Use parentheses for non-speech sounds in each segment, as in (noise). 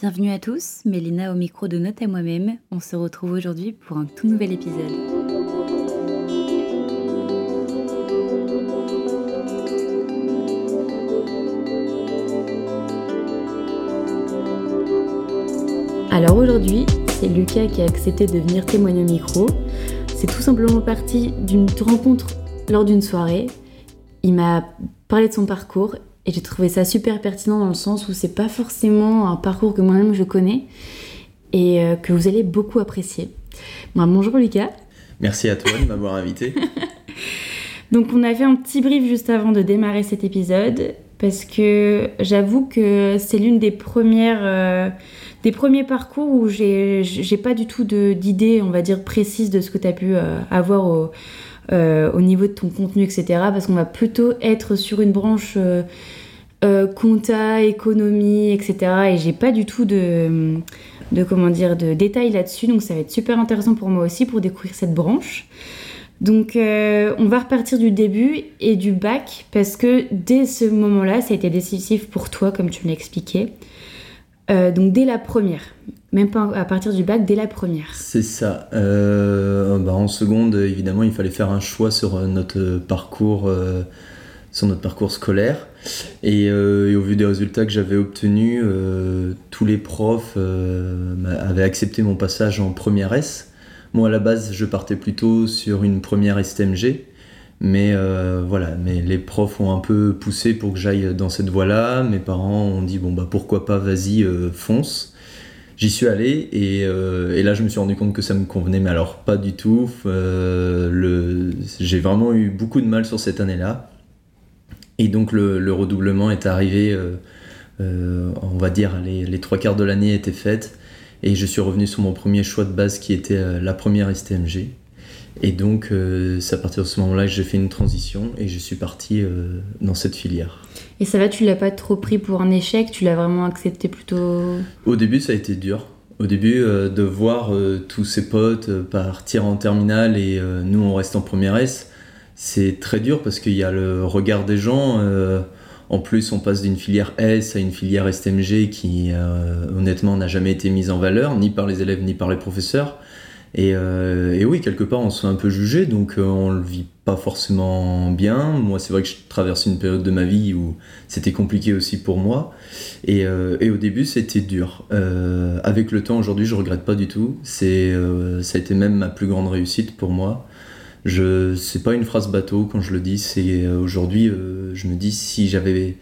Bienvenue à tous, Mélina au micro de Note à moi-même. On se retrouve aujourd'hui pour un tout nouvel épisode. Alors aujourd'hui, c'est Lucas qui a accepté de venir témoigner au micro. C'est tout simplement parti d'une rencontre lors d'une soirée. Il m'a parlé de son parcours et j'ai trouvé ça super pertinent dans le sens où c'est pas forcément un parcours que moi-même je connais et euh, que vous allez beaucoup apprécier. bonjour Lucas. Merci à toi de m'avoir invité. (laughs) Donc on a fait un petit brief juste avant de démarrer cet épisode parce que j'avoue que c'est l'une des premières euh, des premiers parcours où j'ai pas du tout d'idée on va dire précise de ce que tu as pu euh, avoir au, au, niveau de ton contenu etc parce qu'on va plutôt être sur une branche euh, compta, économie, etc. Et j'ai pas du tout de, de, comment dire, de détails là-dessus, donc ça va être super intéressant pour moi aussi pour découvrir cette branche. Donc euh, on va repartir du début et du bac parce que dès ce moment-là, ça a été décisif pour toi, comme tu me expliqué. Euh, donc dès la première, même pas à partir du bac, dès la première. C'est ça. Bah, en seconde, évidemment, il fallait faire un choix sur notre parcours, sur notre parcours scolaire. Euh, et, au vu des résultats que j'avais obtenus, euh, tous les profs euh, avaient accepté mon passage en première S. Moi, à la base, je partais plutôt sur une première STMG. Mais voilà, mais les profs ont un peu poussé pour que j'aille dans cette voie-là. Mes parents ont dit bon bah pourquoi pas, vas-y, fonce. J'y suis allé et, et, là je me suis rendu compte que ça me convenait, mais alors pas du tout. J'ai vraiment eu beaucoup de mal sur cette année-là. Et donc le, redoublement est arrivé, euh, euh, on va dire, les, trois quarts de l'année étaient faites. Et je suis revenu sur mon premier choix de base qui était euh, la première STMG. Et donc, c'est à partir de ce moment-là que j'ai fait une transition et je suis parti dans cette filière. Et ça va, tu l'as pas trop pris pour un échec, tu l'as vraiment accepté plutôt Au début, ça a été dur. Au début, de voir tous ses potes partir en terminale et nous, on reste en première S, c'est très dur parce qu'il y a le regard des gens. Euh, en plus, on passe d'une filière S à une filière STMG qui, euh, honnêtement, n'a jamais été mise en valeur, ni par les élèves, ni par les professeurs. Et, euh, oui, quelque part, on se fait un peu juger, donc on le vit pas forcément bien. Moi, c'est vrai que je traverse une période de ma vie où c'était compliqué aussi pour moi. Et, au début, c'était dur. avec le temps, aujourd'hui, je regrette pas du tout. C'est, ça a été même ma plus grande réussite pour moi. Je, c'est pas une phrase bateau quand je le dis, c'est euh, aujourd'hui, euh, je me dis si j'avais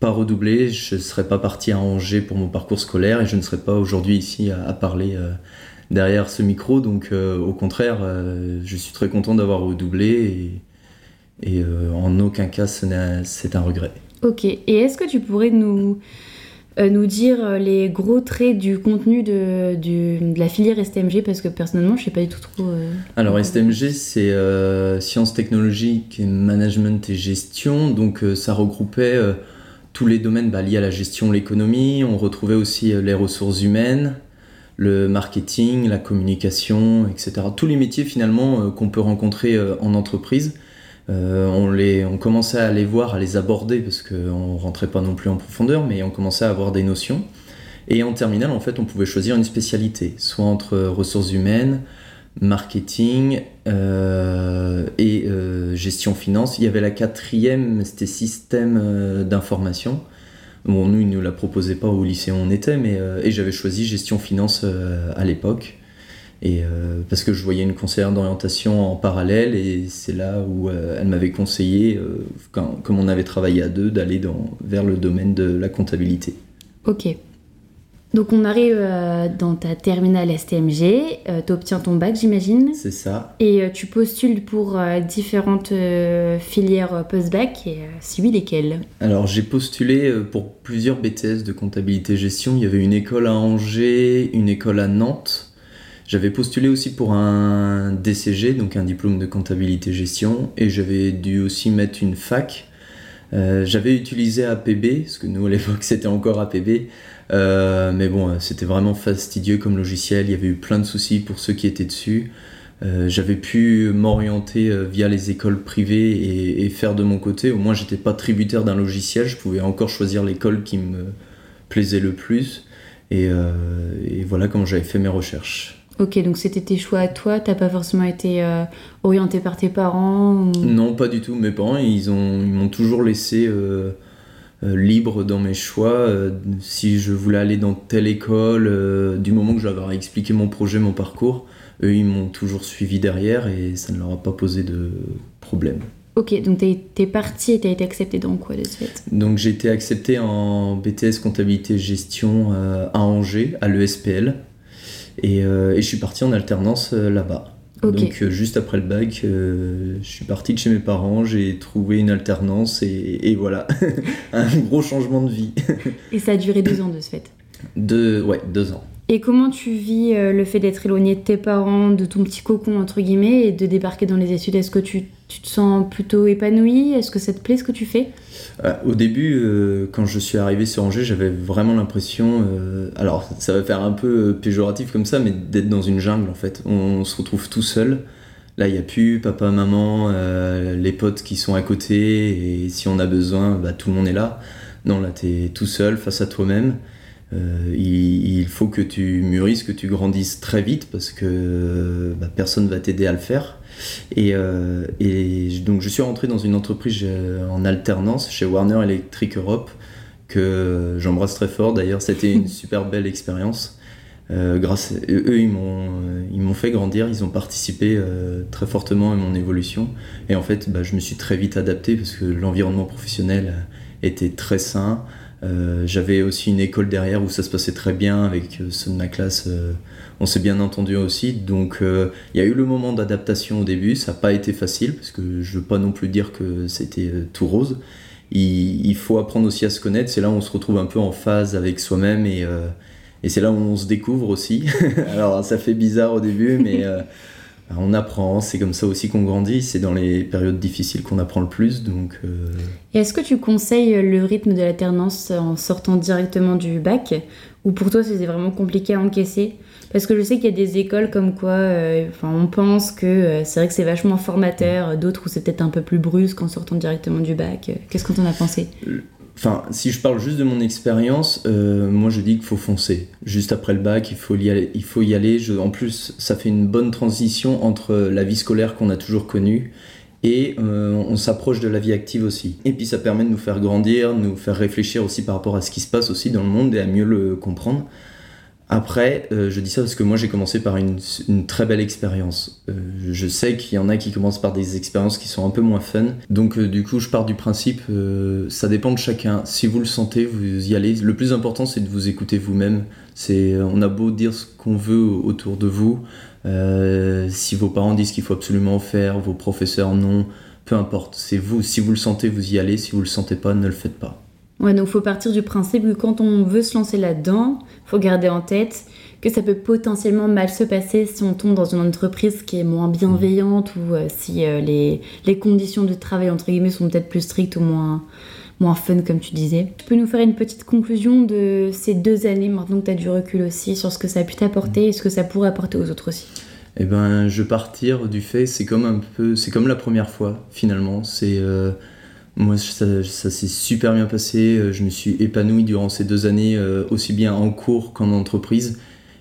pas redoublé, je serais pas parti à Angers pour mon parcours scolaire et je ne serais pas aujourd'hui ici à, parler euh, derrière ce micro. Donc au contraire, je suis très content d'avoir redoublé et, et en aucun cas c'est un regret. Ok, et est-ce que tu pourrais nous euh, nous dire euh, les gros traits du contenu de, la filière STMG parce que personnellement je sais pas du tout trop. Euh, Alors STMG c'est sciences technologiques, management et gestion donc ça regroupait tous les domaines bah, liés à la gestion, l'économie. On retrouvait aussi les ressources humaines, le marketing, la communication, etc. Tous les métiers finalement qu'on peut rencontrer en entreprise. Euh, on, les, commençait à les voir, à les aborder, parce qu'on ne rentrait pas non plus en profondeur, mais on commençait à avoir des notions. Et en terminale, en fait, on pouvait choisir une spécialité, soit entre ressources humaines, marketing euh, et euh, gestion finance. Il y avait la quatrième, c'était système d'information. Bon, nous, ils ne nous la proposaient pas au lycée où on était, mais et j'avais choisi gestion finance à l'époque. Et euh, parce que je voyais une conseillère d'orientation en parallèle et c'est là où euh, elle m'avait conseillé, euh, comme on avait travaillé à deux, d'aller vers le domaine de la comptabilité. Ok. Donc on arrive dans ta terminale STMG, tu obtiens ton bac j'imagine. C'est ça. Et tu postules pour différentes filières post-bac et si oui lesquelles? Alors j'ai postulé pour plusieurs BTS de comptabilité gestion. Il y avait une école à Angers, une école à Nantes j'avais postulé aussi pour un DCG, donc un diplôme de comptabilité gestion, et j'avais dû aussi mettre une fac. Euh, j'avais utilisé APB, parce que nous à l'époque (laughs) c'était encore APB, euh, mais bon, c'était vraiment fastidieux comme logiciel, il y avait eu plein de soucis pour ceux qui étaient dessus. Euh, j'avais pu m'orienter via les écoles privées et, et, faire de mon côté, au moins j'étais pas tributaire d'un logiciel, je pouvais encore choisir l'école qui me plaisait le plus. Et, et voilà comment j'avais fait mes recherches. Ok, donc c'était tes choix à toi, t'as pas forcément été euh, orienté par tes parents Non, pas du tout. Mes parents, ils ont, ils m'ont toujours laissé euh, euh, libre dans mes choix. si je voulais aller dans telle école, du moment que j'avais expliqué mon projet, mon parcours, eux, ils m'ont toujours suivi derrière et ça ne leur a pas posé de problème. Ok, donc t'es parti et t'as été accepté dans quoi de suite? Donc j'ai été accepté en BTS comptabilité gestion à Angers, à l'ESPL. Euh, et, je suis parti en alternance euh, là-bas. Donc euh, juste après le bac, je suis parti de chez mes parents, j'ai trouvé une alternance et, voilà, (laughs) un gros changement de vie. (laughs) et ça a duré deux ans de ce fait? Deux, ouais, deux ans. Et comment tu vis le fait d'être éloigné de tes parents, de ton petit cocon entre guillemets, et de débarquer dans les études? Est-ce que tu, tu, te sens plutôt épanoui Est-ce que ça te plaît ce que tu fais? Euh, au début, euh, quand je suis arrivé sur Angers, j'avais vraiment l'impression, euh, alors ça va faire un peu péjoratif comme ça, mais d'être dans une jungle en fait. On, se retrouve tout seul. Là, il n'y a plus papa, maman, les potes qui sont à côté, et si on a besoin, bah, tout le monde est là. Non, là, tu es tout seul face à toi-même. Il, faut que tu mûrisses, que tu grandisses très vite parce que bah, personne va t'aider à le faire. Euh, et, donc je suis rentré dans une entreprise euh, en alternance chez Warner Electric Europe, que j'embrasse très fort d'ailleurs. C'était une (laughs) super belle expérience. Euh, grâce eux, ils m'ont ils m'ont fait grandir, ils ont participé très fortement à mon évolution. Et en fait, bah, je me suis très vite adapté parce que l'environnement professionnel était très sain. J'avais aussi une école derrière où ça se passait très bien avec ceux de ma classe on s'est bien entendu aussi. Donc euh, il y a eu le moment d'adaptation au début, ça n'a pas été facile, parce que je ne veux pas non plus dire que c'était euh, tout rose. Il, faut apprendre aussi à se connaître, c'est là où on se retrouve un peu en phase avec soi-même euh, et c'est là où on se découvre aussi. (laughs) Alors ça fait bizarre au début, mais on apprend, c'est comme ça aussi qu'on grandit, c'est dans les périodes difficiles qu'on apprend le plus. Donc, Et est-ce que tu conseilles le rythme de l'alternance en sortant directement du bac? Ou pour toi c'était vraiment compliqué à encaisser? Parce que je sais qu'il y a des écoles comme quoi, euh, enfin, on pense que euh, c'est vrai que c'est vachement formateur, d'autres où c'est peut-être un peu plus brusque en sortant directement du bac. Qu'est-ce que tu en as pensé? Enfin, si je parle juste de mon expérience, euh, moi je dis qu'il faut foncer. Juste après le bac, il faut y aller. En plus, ça fait une bonne transition entre la vie scolaire qu'on a toujours connue et on s'approche de la vie active aussi. Et puis ça permet de nous faire grandir, nous faire réfléchir aussi par rapport à ce qui se passe aussi dans le monde et à mieux le comprendre. Après, euh, je dis ça parce que moi j'ai commencé par une, très belle expérience. Euh, je sais qu'il y en a qui commencent par des expériences qui sont un peu moins fun. Donc euh, du coup, je pars du principe, ça dépend de chacun. Si vous le sentez, vous y allez. Le plus important, c'est de vous écouter vous-même. C'est, on a beau dire ce qu'on veut autour de vous. si vos parents disent qu'il faut absolument faire, vos professeurs non, peu importe. C'est vous. Si vous le sentez, vous y allez. Si vous le sentez pas, ne le faites pas. Ouais, donc faut partir du principe que quand on veut se lancer là-dedans, faut garder en tête que ça peut potentiellement mal se passer si on tombe dans une entreprise qui est moins bienveillante ou euh, si euh, les, les, conditions de travail entre guillemets sont peut-être plus strictes ou moins, moins fun comme tu disais. Tu peux nous faire une petite conclusion de ces deux années maintenant que tu as du recul aussi sur ce que ça a pu t'apporter et ce que ça pourrait apporter aux autres aussi? Eh ben, je partir du fait, c'est comme un peu, c'est comme la première fois finalement. C'est euh, moi, ça, s'est super bien passé. Euh, je me suis épanoui durant ces deux années, euh, aussi bien en cours qu'en entreprise.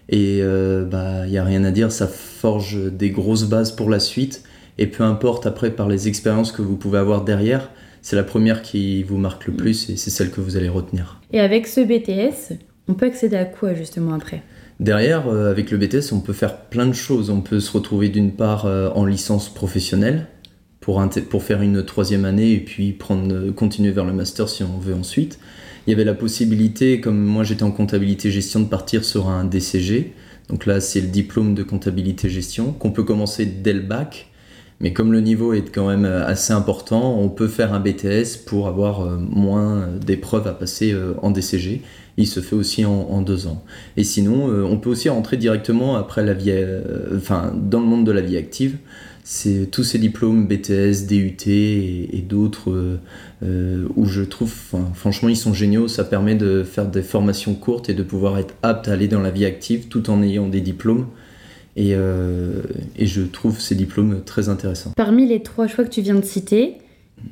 Et il euh, bah, n'y a rien à dire, ça forge des grosses bases pour la suite. Et peu importe après par les expériences que vous pouvez avoir derrière, c'est la première qui vous marque le plus et c'est celle que vous allez retenir. Et avec ce BTS, on peut accéder à quoi justement après? Derrière, avec le BTS, on peut faire plein de choses. On peut se retrouver d'une part en licence professionnelle, pour, faire une troisième année et puis prendre, continuer vers le master si on veut ensuite. Il y avait la possibilité, comme moi j'étais en comptabilité gestion, de partir sur un DCG. Donc là, c'est le diplôme de comptabilité gestion qu'on peut commencer dès le bac. Mais comme le niveau est quand même assez important, on peut faire un BTS pour avoir euh, moins d'épreuves à passer euh, en DCG. Il se fait aussi en, deux ans. Et sinon, euh, on peut aussi rentrer directement après la vie, enfin, dans le monde de la vie active c'est tous ces diplômes BTS, DUT et, d'autres euh, euh, où je trouve, franchement, ils sont géniaux. Ça permet de faire des formations courtes et de pouvoir être apte à aller dans la vie active tout en ayant des diplômes. Et, euh, et je trouve ces diplômes très intéressants. Parmi les trois choix que tu viens de citer,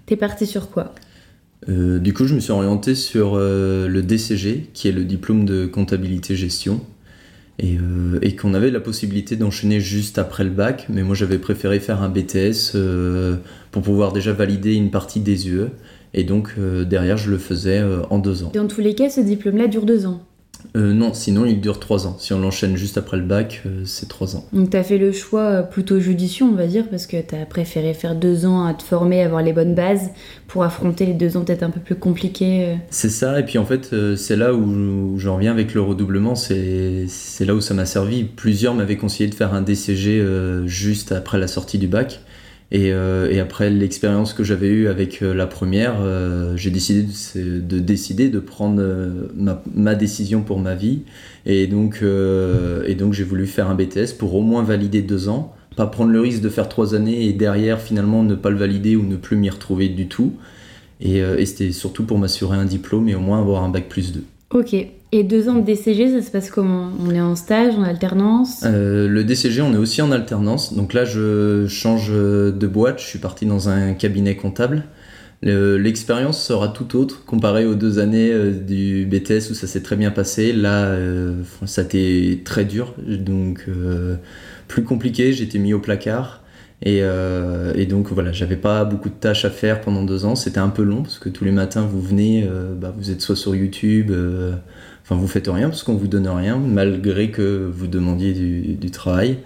t'es parti sur quoi? Du coup, je me suis orienté sur le DCG, qui est le diplôme de comptabilité gestion, et, et qu'on avait la possibilité d'enchaîner juste après le bac, mais moi j'avais préféré faire un BTS pour pouvoir déjà valider une partie des UE, et donc derrière je le faisais en deux ans. Dans tous les cas, ce diplôme-là dure deux ans euh, non, sinon il dure 3 ans. Si on l'enchaîne juste après le bac, euh, c'est 3 ans. Donc tu as fait le choix euh, plutôt judicieux, on va dire, parce que tu as préféré faire 2 ans à te former, avoir les bonnes bases, pour affronter les 2 ans peut-être un peu plus compliqués. C'est ça, et puis en fait, c'est là où, j'en reviens avec le redoublement, c'est là où ça m'a servi. Plusieurs m'avaient conseillé de faire un DCG juste après la sortie du bac. Euh, et, après l'expérience que j'avais eue avec euh, la première, euh, j'ai décidé de, décider de prendre ma, décision pour ma vie. Et donc, j'ai voulu faire un BTS pour au moins valider deux ans, pas prendre le risque de faire trois années et derrière finalement ne pas le valider ou ne plus m'y retrouver du tout. Et, c'était surtout pour m'assurer un diplôme et au moins avoir un bac plus 2. Ok. Et deux ans de DCG, ça se passe comment? On est en stage, en alternance? Euh, Le DCG, on est aussi en alternance. Donc là, je change de boîte. Je suis parti dans un cabinet comptable. L'expérience sera tout autre comparée aux deux années euh, du BTS où ça s'est très bien passé. Là, euh, ça a été très dur, donc plus compliqué. J'étais mis au placard. Et, donc voilà, j'avais pas beaucoup de tâches à faire pendant deux ans. C'était un peu long parce que tous les matins vous venez, bah, vous êtes soit sur YouTube, Enfin, vous faites rien parce qu'on vous donne rien, malgré que vous demandiez du, travail.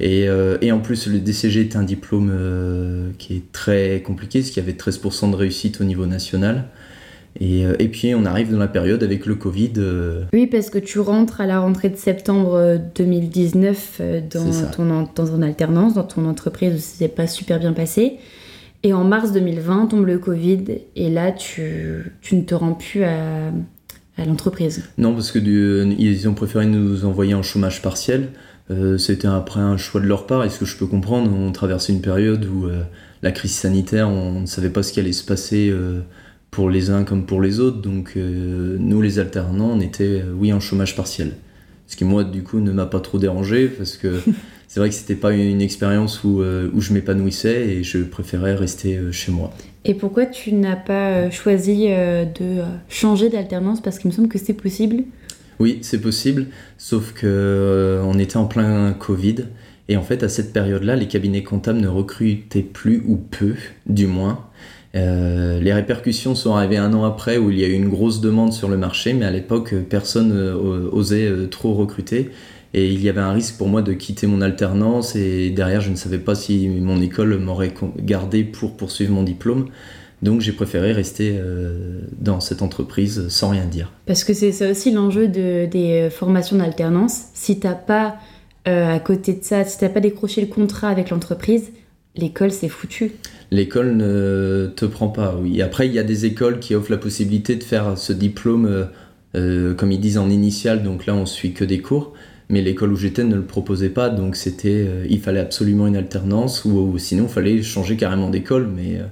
Euh, et, en plus, le DCG est un diplôme euh, qui est très compliqué, parce qu'il y avait 13% de réussite au niveau national. Euh, et, puis on arrive dans la période avec le Covid. Oui, parce que tu rentres à la rentrée de septembre 2019 dans, ton, dans ton alternance, dans ton entreprise où ça s'est pas super bien passé. Et en mars 2020 tombe le Covid et là tu, tu ne te rends plus à, à l'entreprise Non, parce que ils ont préféré nous envoyer en chômage partiel. Euh, c'était après un choix de leur part. Et ce que je peux comprendre, on traversait une période où euh, la crise sanitaire, on ne savait pas ce qui allait se passer euh, pour les uns comme pour les autres. Donc nous, les alternants, on était, oui, en chômage partiel. Ce qui, moi, du coup, ne m'a pas trop dérangé parce que (laughs) c'est vrai que c'était pas une expérience où, où je m'épanouissais et je préférais rester chez moi. Et pourquoi tu n'as pas euh, choisi euh, de euh, changer d'alternance? Parce qu'il me semble que c'est possible. Oui, c'est possible, sauf que on était en plein Covid. Et en fait, à cette période-là, les cabinets comptables ne recrutaient plus ou peu, du moins. Les répercussions sont arrivées un an après où il y a eu une grosse demande sur le marché, mais à l'époque, personne osait trop recruter. Et il y avait un risque pour moi de quitter mon alternance et derrière je ne savais pas si mon école m'aurait gardé pour poursuivre mon diplôme. Donc j'ai préféré rester euh, dans cette entreprise sans rien dire. Parce que c'est aussi l'enjeu de, des formations d'alternance. Si t'as pas euh, à côté de ça, si t'as pas décroché le contrat avec l'entreprise, l'école c'est foutu. L'école ne te prend pas, oui. Après il y a des écoles qui offrent la possibilité de faire ce diplôme, euh, comme ils disent en initial, donc là on suit que des cours mais l'école où j'étais ne le proposait pas, donc c'était, euh, il fallait absolument une alternance, ou, sinon il fallait changer carrément d'école, mais euh,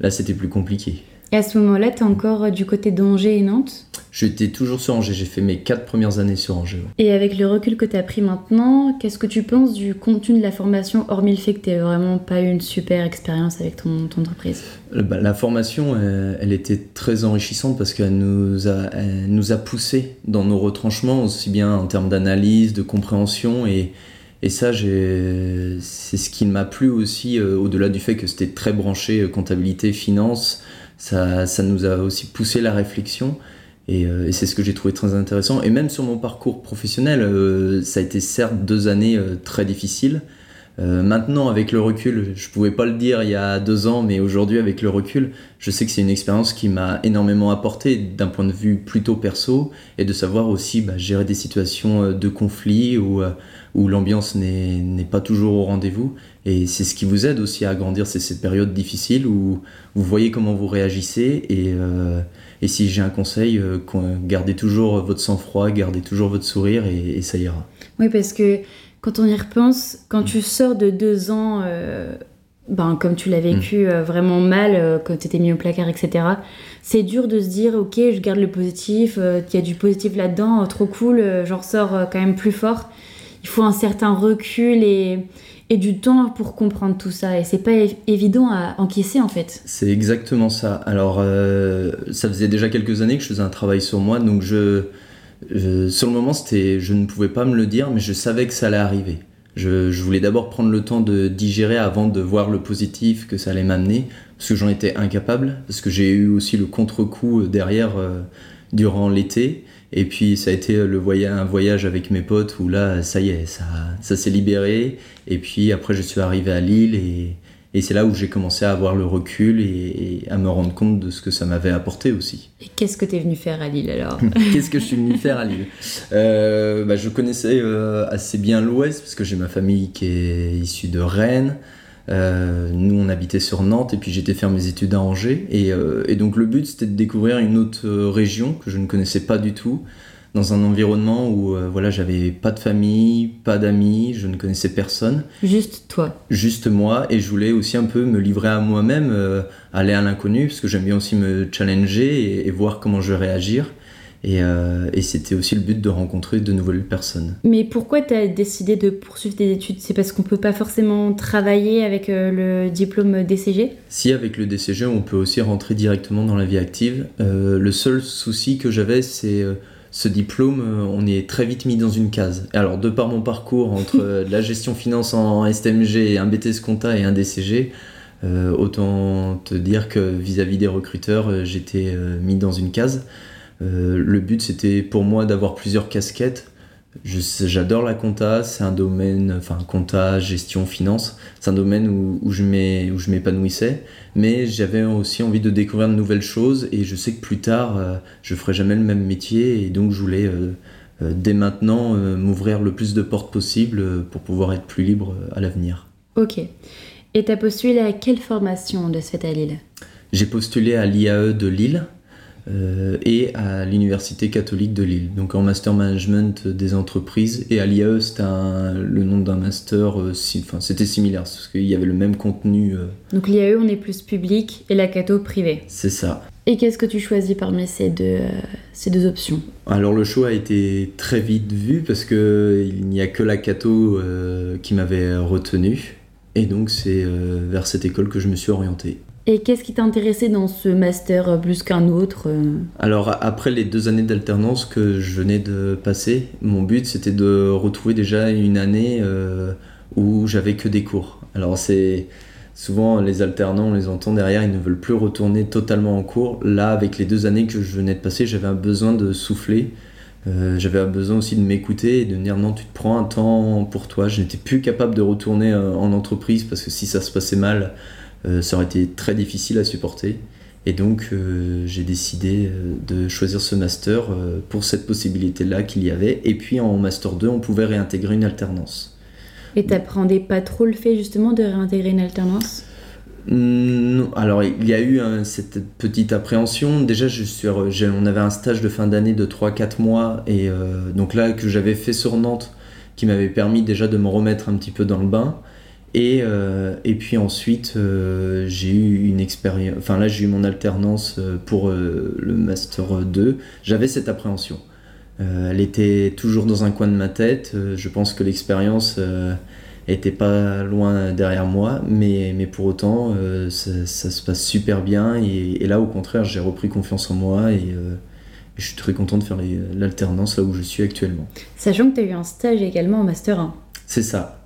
là c'était plus compliqué. Et à ce moment-là, tu es encore euh, du côté d'Angers et Nantes? J'étais toujours sur Angers, j'ai fait mes quatre premières années sur Angers. Et avec le recul que tu as pris maintenant, qu'est-ce que tu penses du contenu de la formation, hormis le fait que tu vraiment pas eu une super expérience avec ton, entreprise? Euh, bah, La formation, elle, était très enrichissante parce qu'elle nous a, nous a poussé dans nos retranchements, aussi bien en termes d'analyse, de compréhension. Et, et ça, c'est ce qui m'a plu aussi, euh, au-delà du fait que c'était très branché comptabilité, finance, ça, ça nous a aussi poussé la réflexion. Euh, et, c'est ce que j'ai trouvé très intéressant. Et même sur mon parcours professionnel, euh, ça a été certes deux années euh, très difficiles. maintenant, avec le recul, je pouvais pas le dire il y a deux ans, mais aujourd'hui, avec le recul, je sais que c'est une expérience qui m'a énormément apporté d'un point de vue plutôt perso et de savoir aussi bah, gérer des situations de conflit où, où l'ambiance n'est pas toujours au rendez-vous. Et c'est ce qui vous aide aussi à grandir, c'est cette période difficile où vous voyez comment vous réagissez. Et, euh, et si j'ai un conseil, euh, gardez toujours votre sang-froid, gardez toujours votre sourire et, ça ira. Oui, parce que quand on y repense, quand tu sors de deux ans, euh, ben, comme tu l'as vécu mm. vraiment mal, quand tu étais mis au placard, etc., c'est dur de se dire, ok, je garde le positif, il y a du positif là-dedans, trop cool, j'en ressors quand même plus fort il faut un certain recul et, et du temps pour comprendre tout ça. Et c'est pas évident à encaisser en fait. C'est exactement ça. Alors, euh, ça faisait déjà quelques années que je faisais un travail sur moi, donc je, sur le moment, c'était, je ne pouvais pas me le dire, mais je savais que ça allait arriver. Je, voulais d'abord prendre le temps de digérer avant de voir le positif que ça allait m'amener, parce que j'en étais incapable, parce que j'ai eu aussi le contre-coup derrière euh, durant l'été. Et puis ça a été le voyage, un voyage avec mes potes où là, ça y est, ça, ça s'est libéré. Et puis après, je suis arrivé à Lille et, et c'est là où j'ai commencé à avoir le recul et, à me rendre compte de ce que ça m'avait apporté aussi. Et qu'est-ce que tu es venu faire à Lille alors? (laughs) Qu'est-ce que je suis venu faire à Lille? Euh, bah, Je connaissais euh, assez bien l'Ouest parce que j'ai ma famille qui est issue de Rennes. Euh, nous, on habitait sur Nantes et puis j'étais faire mes études à Angers. Et, euh, et donc le but, c'était de découvrir une autre euh, région que je ne connaissais pas du tout, dans un environnement où voilà, j'avais pas de famille, pas d'amis, je ne connaissais personne. Juste toi. Juste moi. Et je voulais aussi un peu me livrer à moi-même, aller à l'inconnu, parce que j'aime bien aussi me challenger et, et voir comment je vais réagir. Euh, et, c'était aussi le but de rencontrer de nouvelles personnes. Mais pourquoi tu as décidé de poursuivre tes études? C'est parce qu'on peut pas forcément travailler avec euh, le diplôme DCG Si, avec le DCG, on peut aussi rentrer directement dans la vie active. Euh, le seul souci que j'avais, c'est ce diplôme, on est très vite mis dans une case. Alors, de par mon parcours entre (laughs) la gestion finance en STMG, un BTS Compta et un DCG, autant te dire que vis-à-vis -vis des recruteurs, j'étais mis dans une case. Euh, le but, c'était pour moi d'avoir plusieurs casquettes. J'adore la compta, c'est un domaine, enfin compta, gestion, finance, c'est un domaine où, je m'épanouissais, mais j'avais aussi envie de découvrir de nouvelles choses et je sais que plus tard, euh, je ferai jamais le même métier et donc je voulais euh, dès maintenant m'ouvrir le plus de portes possible pour pouvoir être plus libre à l'avenir. Ok. Et tu as postulé à quelle formation de ce fait à Lille? J'ai postulé à l'IAE de Lille, euh, et à l'Université catholique de Lille, donc en master management des entreprises. Et à l'IAE, c'était le nom d'un master, euh, enfin, c'était similaire, parce qu'il y avait le même contenu. Euh. Donc l'IAE, on est plus public et la catho privé. C'est ça. Et qu'est-ce que tu choisis parmi ces deux, ces deux options? Alors le choix a été très vite vu parce qu'il n'y a que la catho qui m'avait retenu. Et donc c'est vers cette école que je me suis orienté. Et qu'est-ce qui t'a intéressé dans ce master euh, plus qu'un autre euh Alors après les deux années d'alternance que je venais de passer, mon but c'était de retrouver déjà une année euh, où j'avais que des cours. Alors c'est souvent les alternants, on les entend derrière, ils ne veulent plus retourner totalement en cours. Là avec les deux années que je venais de passer, j'avais un besoin de souffler. j'avais un besoin aussi de m'écouter et de dire non tu te prends un temps pour toi. Je n'étais plus capable de retourner en entreprise parce que si ça se passait mal, euh, ça aurait été très difficile à supporter. Et donc euh, j'ai décidé euh, de choisir ce master pour cette possibilité-là qu'il y avait. Et puis en master 2, on pouvait réintégrer une alternance. Et t'appréhendais pas trop le fait justement de réintégrer une alternance? Non, alors il y a eu cette petite appréhension. Déjà, je suis, on avait un stage de fin d'année de 3-4 mois, et donc là que j'avais fait sur Nantes, qui m'avait permis déjà de me remettre un petit peu dans le bain. Et, euh, et puis ensuite, euh, j'ai eu une expérience. Enfin, là, j'ai eu mon alternance euh, pour le Master 2. J'avais cette appréhension. elle était toujours dans un coin de ma tête. je pense que l'expérience était pas loin derrière moi, mais, mais pour autant, ça, se passe super bien. Et, là, au contraire, j'ai repris confiance en moi et, je suis très content de faire l'alternance là où je suis actuellement. Sachant que tu as eu un stage également en Master 1. C'est ça.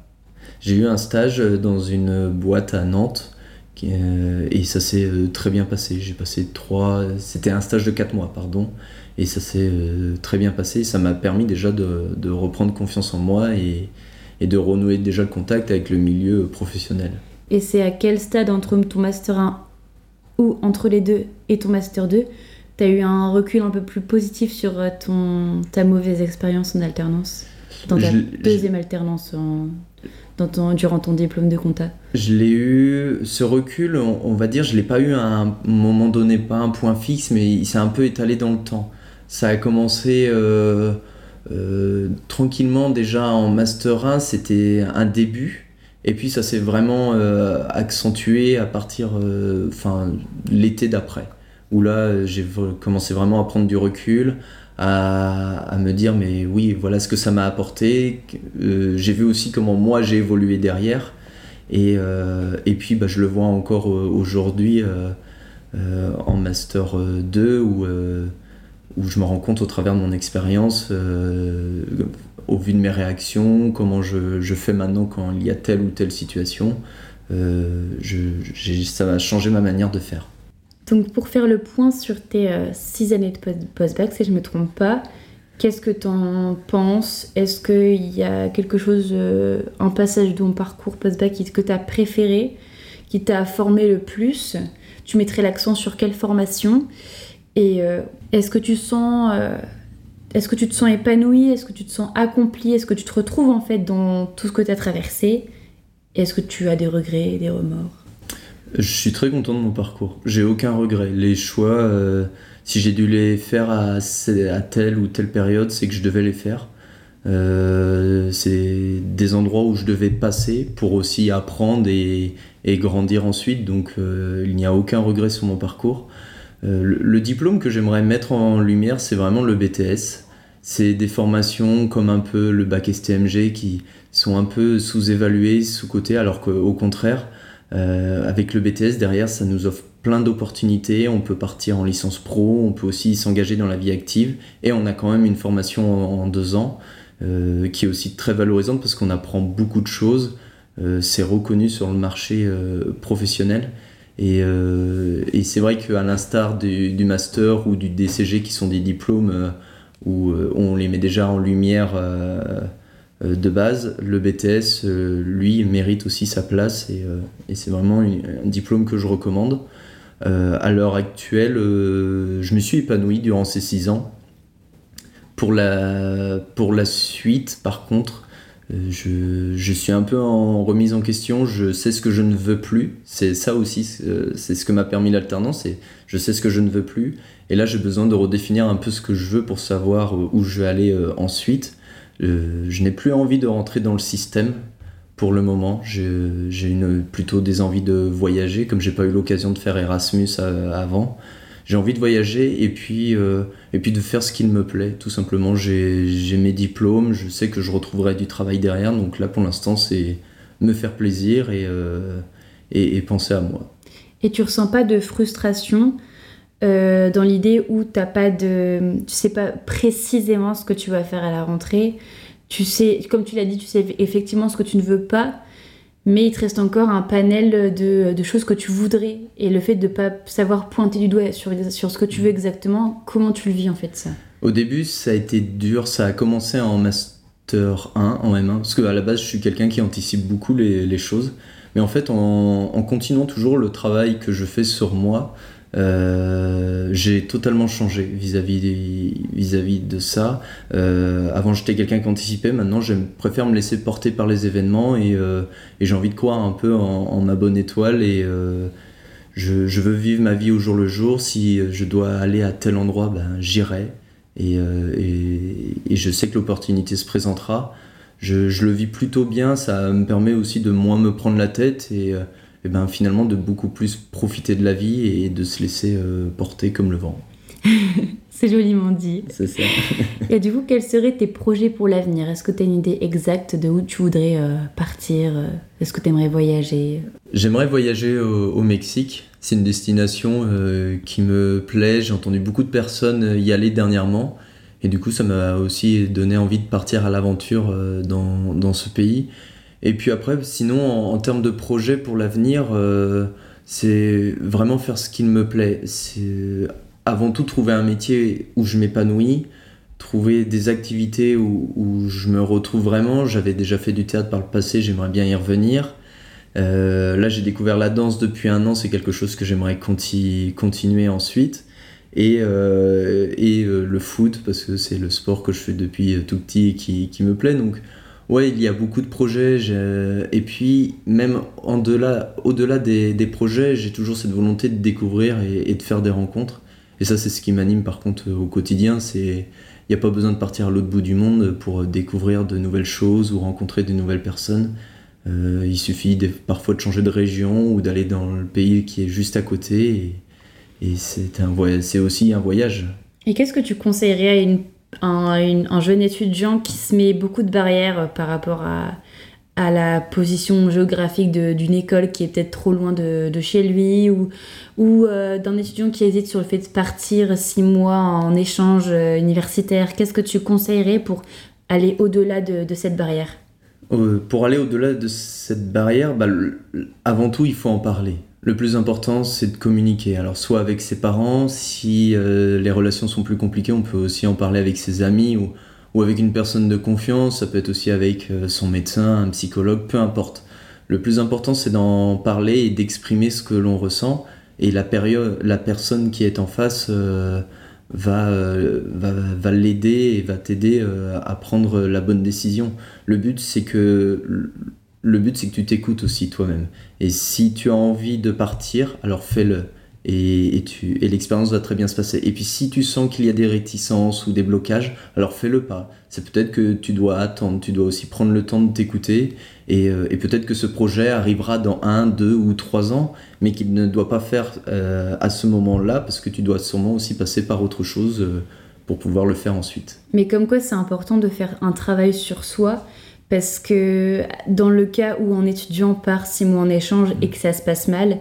J'ai eu un stage dans une boîte à Nantes euh, et ça s'est euh, très bien passé. J'ai passé trois. C'était un stage de quatre mois, pardon. Et ça s'est euh, très bien passé. Ça m'a permis déjà de, reprendre confiance en moi et, de renouer déjà le contact avec le milieu professionnel. Et c'est à quel stade entre ton Master 1 ou entre les deux et ton Master 2 tu as eu un recul un peu plus positif sur ton, ta mauvaise expérience en alternance? Dans ta deuxième alternance en, durant ton diplôme de compta Je l'ai eu, ce recul, on, va dire, je l'ai pas eu à un moment donné, pas un point fixe, mais il s'est un peu étalé dans le temps. Ça a commencé euh, euh, tranquillement déjà en Master 1, c'était un début, et puis ça s'est vraiment euh, accentué à partir, enfin, l'été d'après, où là j'ai commencé vraiment à prendre du recul, à, me dire mais oui voilà ce que ça m'a apporté. j'ai vu aussi comment moi j'ai évolué derrière. Et, et puis bah, je le vois encore aujourd'hui en Master 2 où où je me rends compte au travers de mon expérience, euh, au vu de mes réactions, comment je, fais maintenant quand il y a telle ou telle situation, euh, je, ça va changer ma manière de faire. Donc pour faire le point sur tes euh, six années de post-bac, si je ne me trompe pas, qu'est-ce que tu en penses? Est-ce qu'il y a quelque chose, un passage de ton parcours post-bac que tu as préféré, qui t'a formé le plus? Tu mettrais l'accent sur quelle formation? Et euh, est-ce que tu sens, euh, te sens épanoui Est-ce que tu te sens accompli Est-ce que tu te retrouves en fait dans tout ce que tu as traversé Est-ce que tu as des regrets, des remords? Je suis très content de mon parcours. J'ai aucun regret. Les choix, euh, si j'ai dû les faire à, telle ou telle période, c'est que je devais les faire. c'est des endroits où je devais passer pour aussi apprendre et, grandir ensuite. Donc il n'y a aucun regret sur mon parcours. Euh, le, diplôme que j'aimerais mettre en lumière, c'est vraiment le BTS. C'est des formations comme un peu le bac STMG qui sont un peu sous-évaluées, sous-cotées, alors qu'au contraire, euh, avec le BTS derrière, ça nous offre plein d'opportunités. On peut partir en licence pro, on peut aussi s'engager dans la vie active, et on a quand même une formation en, deux ans euh, qui est aussi très valorisante parce qu'on apprend beaucoup de choses. c'est reconnu sur le marché professionnel euh, et, c'est vrai qu'à l'instar du, master ou du DCG qui sont des diplômes euh, où euh, on les met déjà en lumière de base, le BTS, lui, mérite aussi sa place et, c'est vraiment un diplôme que je recommande. à l'heure actuelle, je me suis épanoui durant ces six ans. Pour la, suite, par contre, euh, je, suis un peu en remise en question, je sais ce que je ne veux plus. C'est ça aussi, euh, c'est ce que m'a permis l'alternance, je sais ce que je ne veux plus. Et là, j'ai besoin de redéfinir un peu ce que je veux pour savoir où je vais aller euh, je n'ai plus envie de rentrer dans le système pour le moment. J'ai plutôt des envies de voyager, comme j'ai pas eu l'occasion de faire Erasmus avant j'ai envie de voyager et puis, euh, et puis de faire ce qu'il me plaît, tout simplement. J'ai mes diplômes, je sais que je retrouverai du travail derrière, donc là pour l'instant c'est me faire plaisir et, euh, et, penser à moi. Et tu ressens pas de frustration euh, dans l'idée où t'as pas de, tu sais pas précisément ce que tu vas faire à la rentrée. Tu sais, comme tu l'as dit, tu sais effectivement ce que tu ne veux pas, mais il te reste encore un panel de, choses que tu voudrais. Et le fait de ne pas savoir pointer du doigt sur, ce que tu veux exactement, comment tu le vis en fait ça Au début, ça a été dur. Ça a commencé en Master 1, en M1, parce qu'à la base, je suis quelqu'un qui anticipe beaucoup les, choses. Mais en fait, en, en, continuant toujours le travail que je fais sur moi, euh, j'ai totalement changé vis-à-vis vis-à-vis de ça. Euh, avant, j'étais quelqu'un qui anticipait. Maintenant, je préfère me laisser porter par les événements et, euh, j'ai envie de croire un peu en, ma bonne étoile et je, veux vivre ma vie au jour le jour. Si je dois aller à tel endroit, ben, j'irai. Et, je sais que l'opportunité se présentera. Je, je, le vis plutôt bien. Ça me permet aussi de moins me prendre la tête et et ben finalement de beaucoup plus profiter de la vie et de se laisser euh, porter comme le vent. (laughs) C'est joliment dit. C'est ça. (laughs) et du coup, quels seraient tes projets pour l'avenir? Est-ce que tu as une idée exacte de où tu voudrais euh, partir? Est-ce que tu aimerais voyager? J'aimerais voyager au, Mexique. C'est une destination euh, qui me plaît. J'ai entendu beaucoup de personnes y aller dernièrement. Et du coup, ça m'a aussi donné envie de partir à l'aventure dans, dans ce pays. Et puis après, sinon, en, termes de projet pour l'avenir, euh, c'est vraiment faire ce qu'il me plaît. C'est avant tout trouver un métier où je m'épanouis, trouver des activités où, je me retrouve vraiment. J'avais déjà fait du théâtre par le passé, j'aimerais bien y revenir. Euh, là, j'ai découvert la danse depuis un an, c'est quelque chose que j'aimerais continuer ensuite. Et, euh, et le foot, parce que c'est le sport que je fais depuis tout petit et qui, qui me plaît. Donc, Ouais, il y a beaucoup de projets. Et puis, même au-delà au-delà des, des projets, j'ai toujours cette volonté de découvrir et, de faire des rencontres. Et ça, c'est ce qui m'anime par contre au quotidien. Il n'y a pas besoin de partir à l'autre bout du monde pour découvrir de nouvelles choses ou rencontrer de nouvelles personnes. Euh, il suffit parfois de changer de région ou d'aller dans le pays qui est juste à côté. et un c'est aussi un voyage. Et qu'est-ce que tu conseillerais à, un, jeune étudiant qui se met beaucoup de barrières par rapport à, à la position géographique d'une école qui est peut-être trop loin de, chez lui ou, ou euh, d'un étudiant qui hésite sur le fait de partir six mois en échange euh, universitaire Qu'est-ce que tu conseillerais pour aller au-delà de, cette barrière? Euh, Pour aller au-delà de cette barrière, bah, avant tout, il faut en parler. Le plus important, c'est de communiquer. Alors, soit avec ses parents, si les relations sont plus compliquées, on peut aussi en parler avec ses amis ou avec une personne de confiance, ça peut être aussi avec euh, son médecin, un psychologue, peu importe. Le plus important, c'est d'en parler et d'exprimer ce que l'on ressent. Et la, personne qui est en face euh, va, euh, va, va l'aider et va t'aider à prendre la bonne décision. Le but, c'est que, le but, c'est que tu t'écoutes aussi toi-même. Et si tu as envie de partir, alors fais-le et, tu, et l'expérience va très bien se passer. Et puis si tu sens qu'il y a des réticences ou des blocages, alors fais-le pas. C'est peut-être que tu dois attendre, tu dois aussi prendre le temps de t'écouter et, euh, et peut-être que ce projet arrivera dans un, deux ou trois ans, mais qu'il ne doit pas faire euh, à ce moment-là parce que tu dois sûrement aussi passer par autre chose euh, pour pouvoir le faire ensuite. Mais comme quoi c'est important de faire un travail sur soi parce que dans le cas où un étudiant part six mois en échange et que ça se passe mal,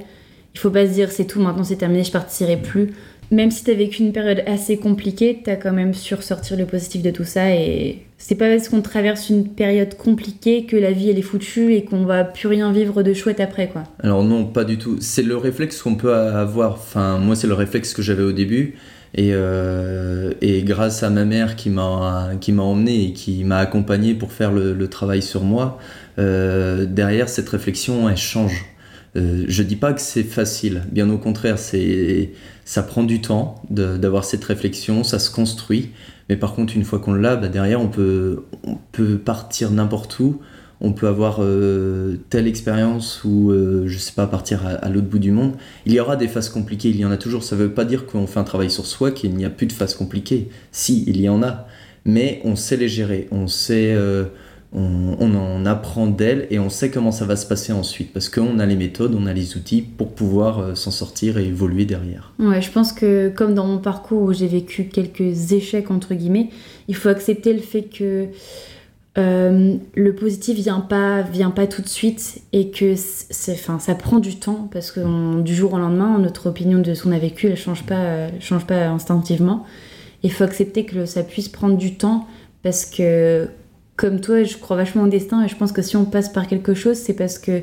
il faut pas se dire c'est tout, maintenant c'est terminé, je partirai plus. Même si tu vécu une période assez compliquée, tu as quand même su ressortir le positif de tout ça. Et c'est pas parce qu'on traverse une période compliquée que la vie elle est foutue et qu'on va plus rien vivre de chouette après quoi. Alors non, pas du tout. C'est le réflexe qu'on peut avoir. Enfin, moi c'est le réflexe que j'avais au début. Et, euh, et, grâce à ma mère qui m'a qui m'a emmené et qui m'a accompagné pour faire le, travail sur moi, euh, derrière cette réflexion elle change euh, je dis pas que c'est facile, bien au contraire, c'est ça prend du temps d'avoir cette réflexion, ça se construit. Mais par contre, une fois qu'on l'a, bah, derrière, on peut, on peut partir n'importe où. On peut avoir euh, telle expérience ou, euh, je sais pas, partir à, l'autre bout du monde. Il y aura des phases compliquées, il y en a toujours. Ça veut pas dire qu'on fait un travail sur soi, qu'il n'y a plus de phases compliquées. Si, il y en a. Mais on sait les gérer. On sait on, en apprend d'elle et on sait comment ça va se passer ensuite parce qu'on a les méthodes, on a les outils pour pouvoir euh, s'en sortir et évoluer derrière. Ouais, je pense que comme dans mon parcours où j'ai vécu quelques échecs entre guillemets, il faut accepter le fait que euh, le positif vient pas vient pas tout de suite et que c'est enfin ça prend du temps parce que du jour au lendemain notre opinion de ce qu'on a vécu elle change pas euh, change pas instinctivement. Il faut accepter que ça puisse prendre du temps parce que comme toi, je crois vachement au destin et je pense que si on passe par quelque chose, c'est parce que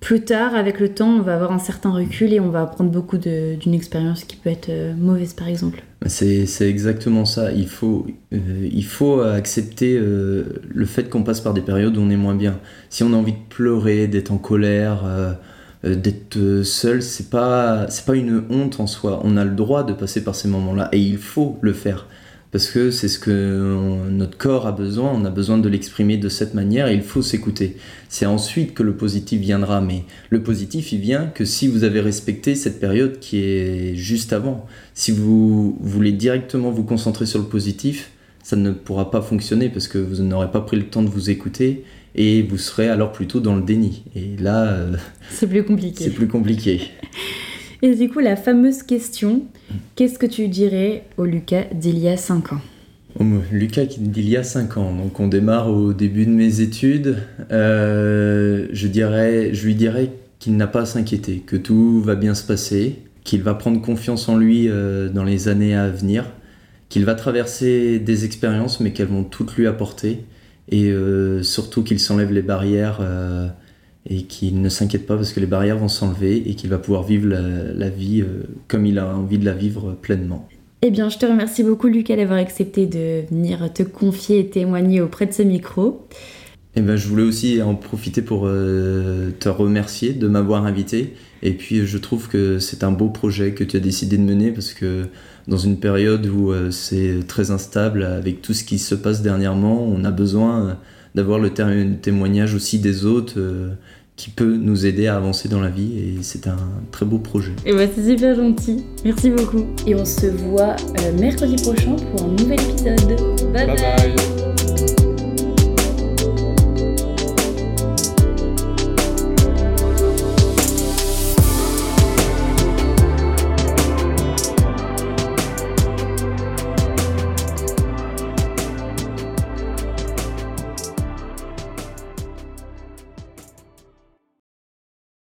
plus tard, avec le temps, on va avoir un certain recul et on va apprendre beaucoup d'une expérience qui peut être euh, mauvaise, par exemple. C'est exactement ça. Il faut, euh, il faut accepter euh, le fait qu'on passe par des périodes où on est moins bien. Si on a envie de pleurer, d'être en colère, d'être seul, c'est pas, pas une honte en soi. On a le droit de passer par ces moments-là et il faut le faire parce que c'est ce que notre corps a besoin, on a besoin de l'exprimer de cette manière et il faut s'écouter. C'est ensuite que le positif viendra, mais le positif il vient que si vous avez respecté cette période qui est juste avant. Si vous voulez directement vous concentrer sur le positif, ça ne pourra pas fonctionner parce que vous n'aurez pas pris le temps de vous écouter et vous serez alors plutôt dans le déni. Et là, euh, c'est plus compliqué. C'est plus compliqué. (laughs) Et du coup, la fameuse question, qu'est-ce que tu dirais au Lucas d'il y a 5 ans? Lucas d'il y a 5 ans, donc on démarre au début de mes études, euh, je, dirais, je lui dirais qu'il n'a pas à s'inquiéter, que tout va bien se passer, qu'il va prendre confiance en lui euh, dans les années à venir, qu'il va traverser des expériences mais qu'elles vont toutes lui apporter, et euh, surtout qu'il s'enlève les barrières et qu'il ne s'inquiète pas parce que les barrières vont s'enlever et qu'il va pouvoir vivre la, vie euh, comme il a envie de la vivre pleinement. Eh bien, je te remercie beaucoup, Lucas, d'avoir accepté de venir te confier et témoigner auprès de ce micro. Eh ben, je voulais aussi en profiter pour euh, te remercier de m'avoir invité. Et puis, je trouve que c'est un beau projet que tu as décidé de mener parce que dans une période où euh, c'est très instable, avec tout ce qui se passe dernièrement, on a besoin d'avoir le témoignage aussi des autres qui peut nous aider à avancer dans la vie et c'est un très beau projet. Et bah c'est super gentil, merci beaucoup. Et on se voit euh, mercredi prochain pour un nouvel épisode. bye. bye. bye.